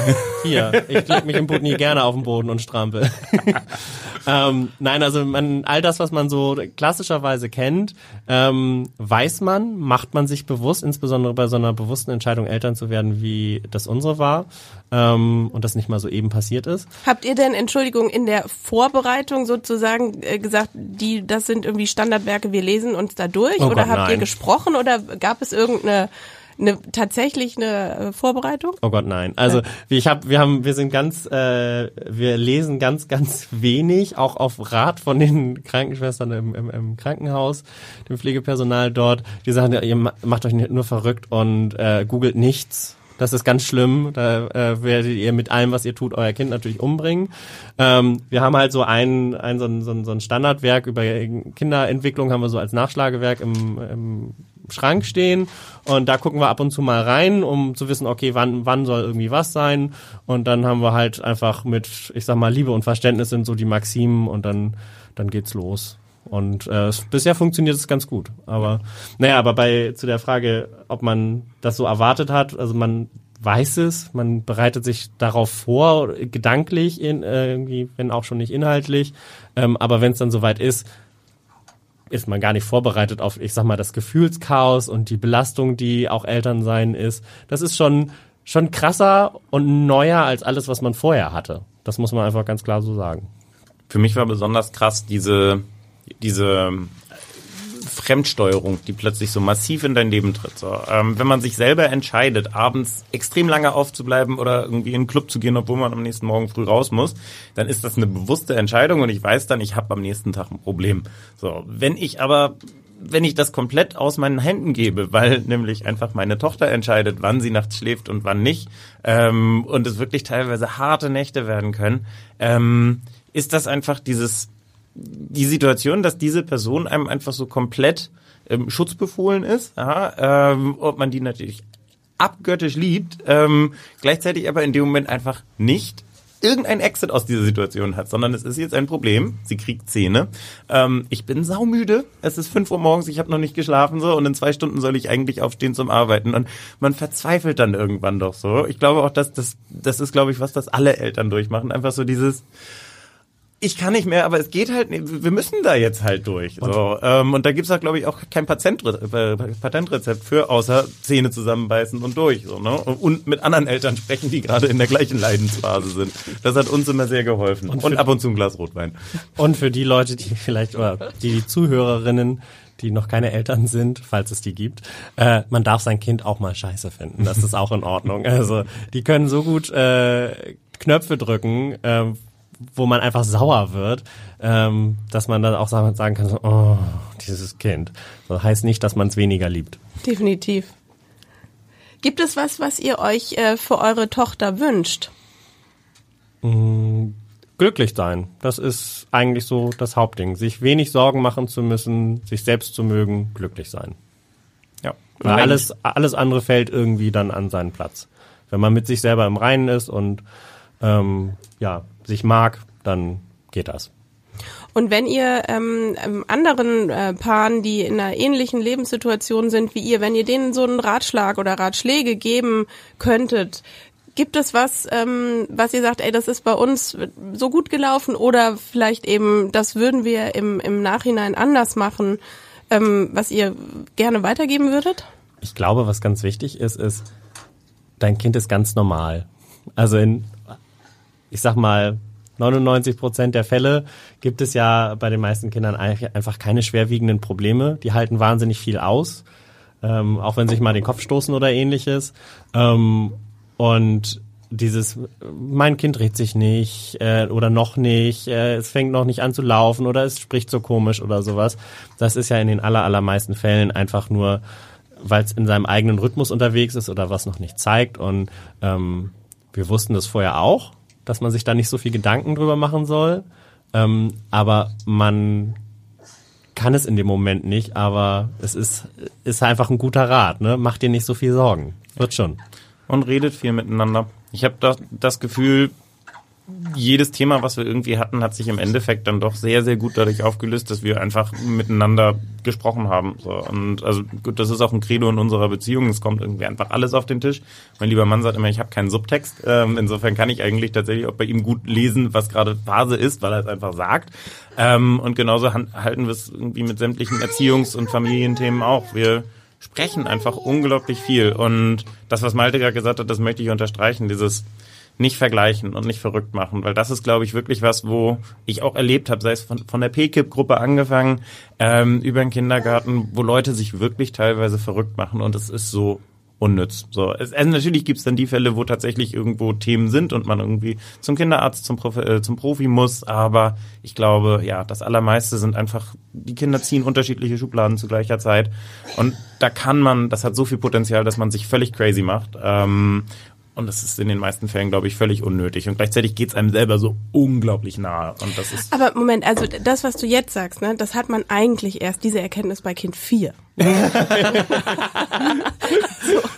hier. Ich leg mich im Boot nie gerne auf den Boden und strampel. ähm, nein, also man, all das, was man so klassischerweise kennt, ähm, weiß man, macht man sich bewusst, insbesondere bei so einer bewussten Entscheidung, Eltern zu werden, wie das unsere war ähm, und das nicht mal so eben passiert ist. Habt ihr denn, Entschuldigung, in der Vorbereitung sozusagen äh, gesagt, die, das sind irgendwie Standardwerke, wir lesen uns da durch? Oh oder Gott, habt ihr nein. gesprochen oder gab es irgendeine eine, tatsächlich eine äh, Vorbereitung? Oh Gott, nein. Also ich hab, wir haben, wir sind ganz, äh, wir lesen ganz, ganz wenig, auch auf Rat von den Krankenschwestern im, im, im Krankenhaus, dem Pflegepersonal dort. Die sagen, ihr ma- macht euch nur verrückt und äh, googelt nichts. Das ist ganz schlimm. Da äh, werdet ihr mit allem, was ihr tut, euer Kind natürlich umbringen. Ähm, wir haben halt so ein, ein, so ein so ein Standardwerk über Kinderentwicklung, haben wir so als Nachschlagewerk im, im Schrank stehen und da gucken wir ab und zu mal rein, um zu wissen, okay, wann, wann soll irgendwie was sein und dann haben wir halt einfach mit, ich sag mal, Liebe und Verständnis sind so die Maximen und dann, dann geht's los. Und äh, bisher funktioniert es ganz gut. Aber naja, aber bei zu der Frage, ob man das so erwartet hat, also man weiß es, man bereitet sich darauf vor, gedanklich, in, äh, irgendwie, wenn auch schon nicht inhaltlich. Ähm, aber wenn es dann soweit ist, ist man gar nicht vorbereitet auf, ich sag mal, das Gefühlschaos und die Belastung, die auch Elternsein ist. Das ist schon, schon krasser und neuer als alles, was man vorher hatte. Das muss man einfach ganz klar so sagen. Für mich war besonders krass diese, diese Fremdsteuerung, die plötzlich so massiv in dein Leben tritt. So, ähm, wenn man sich selber entscheidet, abends extrem lange aufzubleiben oder irgendwie in den Club zu gehen, obwohl man am nächsten Morgen früh raus muss, dann ist das eine bewusste Entscheidung und ich weiß dann, ich habe am nächsten Tag ein Problem. So, wenn ich aber wenn ich das komplett aus meinen Händen gebe, weil nämlich einfach meine Tochter entscheidet, wann sie nachts schläft und wann nicht, ähm, und es wirklich teilweise harte Nächte werden können, ähm, ist das einfach dieses die Situation, dass diese Person einem einfach so komplett ähm, schutzbefohlen ist, ja, ähm, ob man die natürlich abgöttisch liebt, ähm, gleichzeitig aber in dem Moment einfach nicht irgendein Exit aus dieser Situation hat, sondern es ist jetzt ein Problem. Sie kriegt Zähne. Ähm, ich bin saumüde. Es ist fünf Uhr morgens, ich habe noch nicht geschlafen so und in zwei Stunden soll ich eigentlich aufstehen zum Arbeiten und man verzweifelt dann irgendwann doch so. Ich glaube auch, dass das das ist, glaube ich, was das alle Eltern durchmachen. Einfach so dieses ich kann nicht mehr, aber es geht halt, nicht. wir müssen da jetzt halt durch. So, ähm, und da gibt's auch, glaube ich, auch kein äh, Patentrezept für, außer Zähne zusammenbeißen und durch. So, ne? Und mit anderen Eltern sprechen, die gerade in der gleichen Leidensphase sind. Das hat uns immer sehr geholfen. Und, und ab und zu ein Glas Rotwein. Und für die Leute, die vielleicht, oder die, die Zuhörerinnen, die noch keine Eltern sind, falls es die gibt, äh, man darf sein Kind auch mal scheiße finden. Das ist auch in Ordnung. Also die können so gut äh, Knöpfe drücken, äh, wo man einfach sauer wird, ähm, dass man dann auch sagen, kann, so, oh, dieses Kind. Das heißt nicht, dass man es weniger liebt. Definitiv. Gibt es was, was ihr euch äh, für eure Tochter wünscht? Mm, glücklich sein. Das ist eigentlich so das Hauptding. Sich wenig Sorgen machen zu müssen, sich selbst zu mögen, glücklich sein. Ja. Weil alles, alles andere fällt irgendwie dann an seinen Platz. Wenn man mit sich selber im Reinen ist und ähm, ja, sich mag, dann geht das. Und wenn ihr ähm, ähm, anderen äh, Paaren, die in einer ähnlichen Lebenssituation sind wie ihr, wenn ihr denen so einen Ratschlag oder Ratschläge geben könntet, gibt es was, ähm, was ihr sagt, ey, das ist bei uns so gut gelaufen oder vielleicht eben, das würden wir im, im Nachhinein anders machen, ähm, was ihr gerne weitergeben würdet? Ich glaube, was ganz wichtig ist, ist, dein Kind ist ganz normal. Also in ich sag mal, 99 Prozent der Fälle gibt es ja bei den meisten Kindern einfach keine schwerwiegenden Probleme. Die halten wahnsinnig viel aus, ähm, auch wenn sie sich mal den Kopf stoßen oder ähnliches. Ähm, und dieses, mein Kind dreht sich nicht äh, oder noch nicht, äh, es fängt noch nicht an zu laufen oder es spricht so komisch oder sowas. Das ist ja in den aller, allermeisten Fällen einfach nur, weil es in seinem eigenen Rhythmus unterwegs ist oder was noch nicht zeigt. Und ähm, wir wussten das vorher auch dass man sich da nicht so viel Gedanken drüber machen soll. Ähm, aber man kann es in dem Moment nicht, aber es ist, ist einfach ein guter Rat, ne? Mach dir nicht so viel Sorgen. Wird schon. Und redet viel miteinander. Ich habe das, das Gefühl, jedes Thema, was wir irgendwie hatten, hat sich im Endeffekt dann doch sehr, sehr gut dadurch aufgelöst, dass wir einfach miteinander gesprochen haben. So, und also gut, das ist auch ein Credo in unserer Beziehung. Es kommt irgendwie einfach alles auf den Tisch. Mein lieber Mann sagt immer, ich habe keinen Subtext. Ähm, insofern kann ich eigentlich tatsächlich auch bei ihm gut lesen, was gerade Phase ist, weil er es einfach sagt. Ähm, und genauso halten wir es irgendwie mit sämtlichen Erziehungs- und Familienthemen auch. Wir sprechen einfach unglaublich viel. Und das, was Malte gerade gesagt hat, das möchte ich unterstreichen. Dieses nicht vergleichen und nicht verrückt machen, weil das ist, glaube ich, wirklich was, wo ich auch erlebt habe, sei es von, von der PKIP-Gruppe angefangen, ähm, über den Kindergarten, wo Leute sich wirklich teilweise verrückt machen und es ist so unnütz. So, es, also natürlich gibt's dann die Fälle, wo tatsächlich irgendwo Themen sind und man irgendwie zum Kinderarzt, zum, Profi, äh, zum Profi muss, aber ich glaube, ja, das Allermeiste sind einfach, die Kinder ziehen unterschiedliche Schubladen zu gleicher Zeit und da kann man, das hat so viel Potenzial, dass man sich völlig crazy macht ähm, und das ist in den meisten Fällen, glaube ich, völlig unnötig. Und gleichzeitig geht es einem selber so unglaublich nahe. Und das ist Aber Moment, also das, was du jetzt sagst, ne, das hat man eigentlich erst, diese Erkenntnis bei Kind 4. du,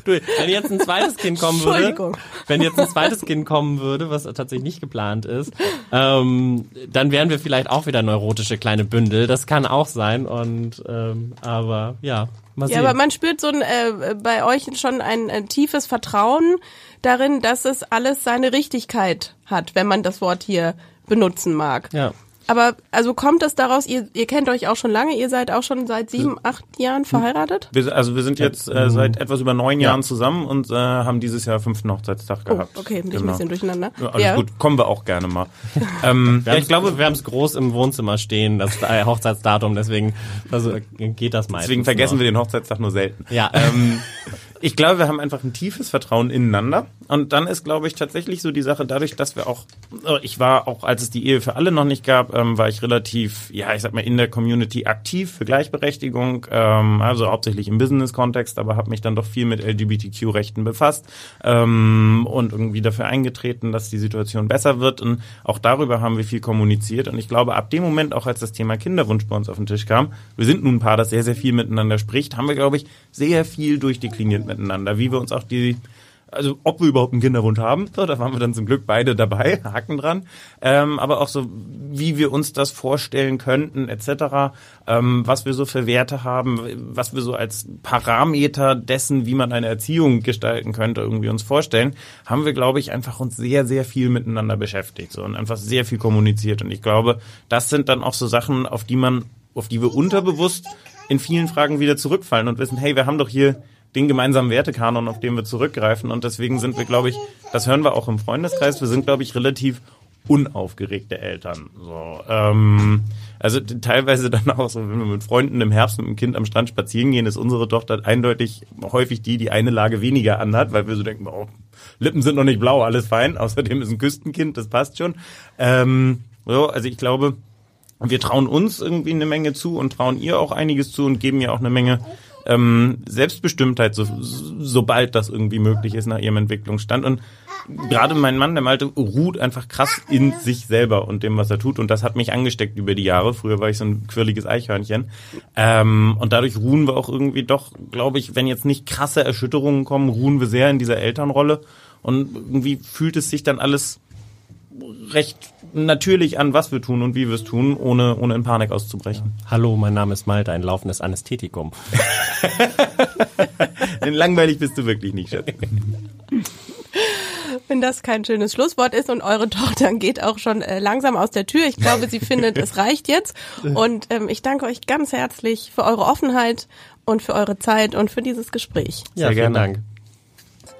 wenn jetzt ein zweites Kind kommen würde, wenn jetzt ein zweites Kind kommen würde, was tatsächlich nicht geplant ist, ähm, dann wären wir vielleicht auch wieder neurotische kleine Bündel. Das kann auch sein. Und ähm, aber ja, mal sehen. Ja, aber man spürt so ein, äh, bei euch schon ein, ein tiefes Vertrauen darin, dass es alles seine Richtigkeit hat, wenn man das Wort hier benutzen mag. Ja. Aber also kommt es daraus, ihr, ihr kennt euch auch schon lange, ihr seid auch schon seit sieben, acht Jahren verheiratet? Wir, also wir sind jetzt äh, seit etwas über neun Jahren zusammen und äh, haben dieses Jahr fünften Hochzeitstag Oh, gehabt. okay, bin ich ein Genau. bisschen durcheinander. Ja, alles gut, kommen wir auch gerne mal. ähm, ja, ich ich glaube, wir haben es groß im Wohnzimmer stehen, das äh, Hochzeitsdatum, deswegen also, geht das meistens. deswegen vergessen noch. wir den Hochzeitstag nur selten. Ja. Ähm, ich glaube, wir haben einfach ein tiefes Vertrauen ineinander. Und dann ist, glaube ich, tatsächlich so die Sache, dadurch, dass wir auch, äh, ich war auch, als es die Ehe für alle noch nicht gab, ähm, war ich relativ, ja, ich sag mal, in der Community aktiv für Gleichberechtigung, ähm, also hauptsächlich im Business-Kontext, aber habe mich dann doch viel mit LGBTQ-Rechten befasst ähm, und irgendwie dafür eingetreten, dass die Situation besser wird. Und auch darüber haben wir viel kommuniziert. Und ich glaube, ab dem Moment, auch als das Thema Kinderwunsch bei uns auf den Tisch kam, wir sind nun ein Paar, das sehr, sehr viel miteinander spricht, haben wir, glaube ich, sehr viel durchdekliniert miteinander, wie wir uns auch die also ob wir überhaupt einen Kinderwunsch haben, so, da waren wir dann zum Glück beide dabei, Haken dran, ähm, aber auch so, wie wir uns das vorstellen könnten, etc., ähm, was wir so für Werte haben, was wir so als Parameter dessen, wie man eine Erziehung gestalten könnte, irgendwie uns vorstellen, haben wir, glaube ich, einfach uns sehr, sehr viel miteinander beschäftigt so, und einfach sehr viel kommuniziert und ich glaube, das sind dann auch so Sachen, auf die man, auf die wir unterbewusst in vielen Fragen wieder zurückfallen und wissen, hey, wir haben doch hier den gemeinsamen Wertekanon, auf den wir zurückgreifen. Und deswegen sind wir, glaube ich, das hören wir auch im Freundeskreis, wir sind, glaube ich, relativ unaufgeregte Eltern. So, ähm, also teilweise dann auch so, wenn wir mit Freunden im Herbst mit dem Kind am Strand spazieren gehen, ist unsere Tochter eindeutig häufig die, die eine Lage weniger anhat, weil wir so denken, oh, Lippen sind noch nicht blau, alles fein. Außerdem ist ein Küstenkind, das passt schon. Ähm, so, also ich glaube, wir trauen uns irgendwie eine Menge zu und trauen ihr auch einiges zu und geben ihr auch eine Menge ähm, Selbstbestimmtheit, so, sobald das irgendwie möglich ist nach ihrem Entwicklungsstand. Und gerade mein Mann, der Malte, ruht einfach krass in sich selber und dem, was er tut. Und das hat mich angesteckt über die Jahre. Früher war ich so ein quirliges Eichhörnchen. Ähm, und dadurch ruhen wir auch irgendwie doch, glaube ich, wenn jetzt nicht krasse Erschütterungen kommen, ruhen wir sehr in dieser Elternrolle. Und irgendwie fühlt es sich dann alles recht natürlich an, was wir tun und wie wir es tun, ohne, ohne in Panik auszubrechen. Hallo, mein Name ist Malte, ein laufendes Anästhetikum. Denn langweilig bist du wirklich nicht, Schatz. Wenn das kein schönes Schlusswort ist und eure Tochter geht auch schon äh, langsam aus der Tür. Ich glaube, sie findet, es reicht jetzt. Und ähm, ich danke euch ganz herzlich für eure Offenheit und für eure Zeit und für dieses Gespräch. Ja, Sehr vielen gerne. Dank.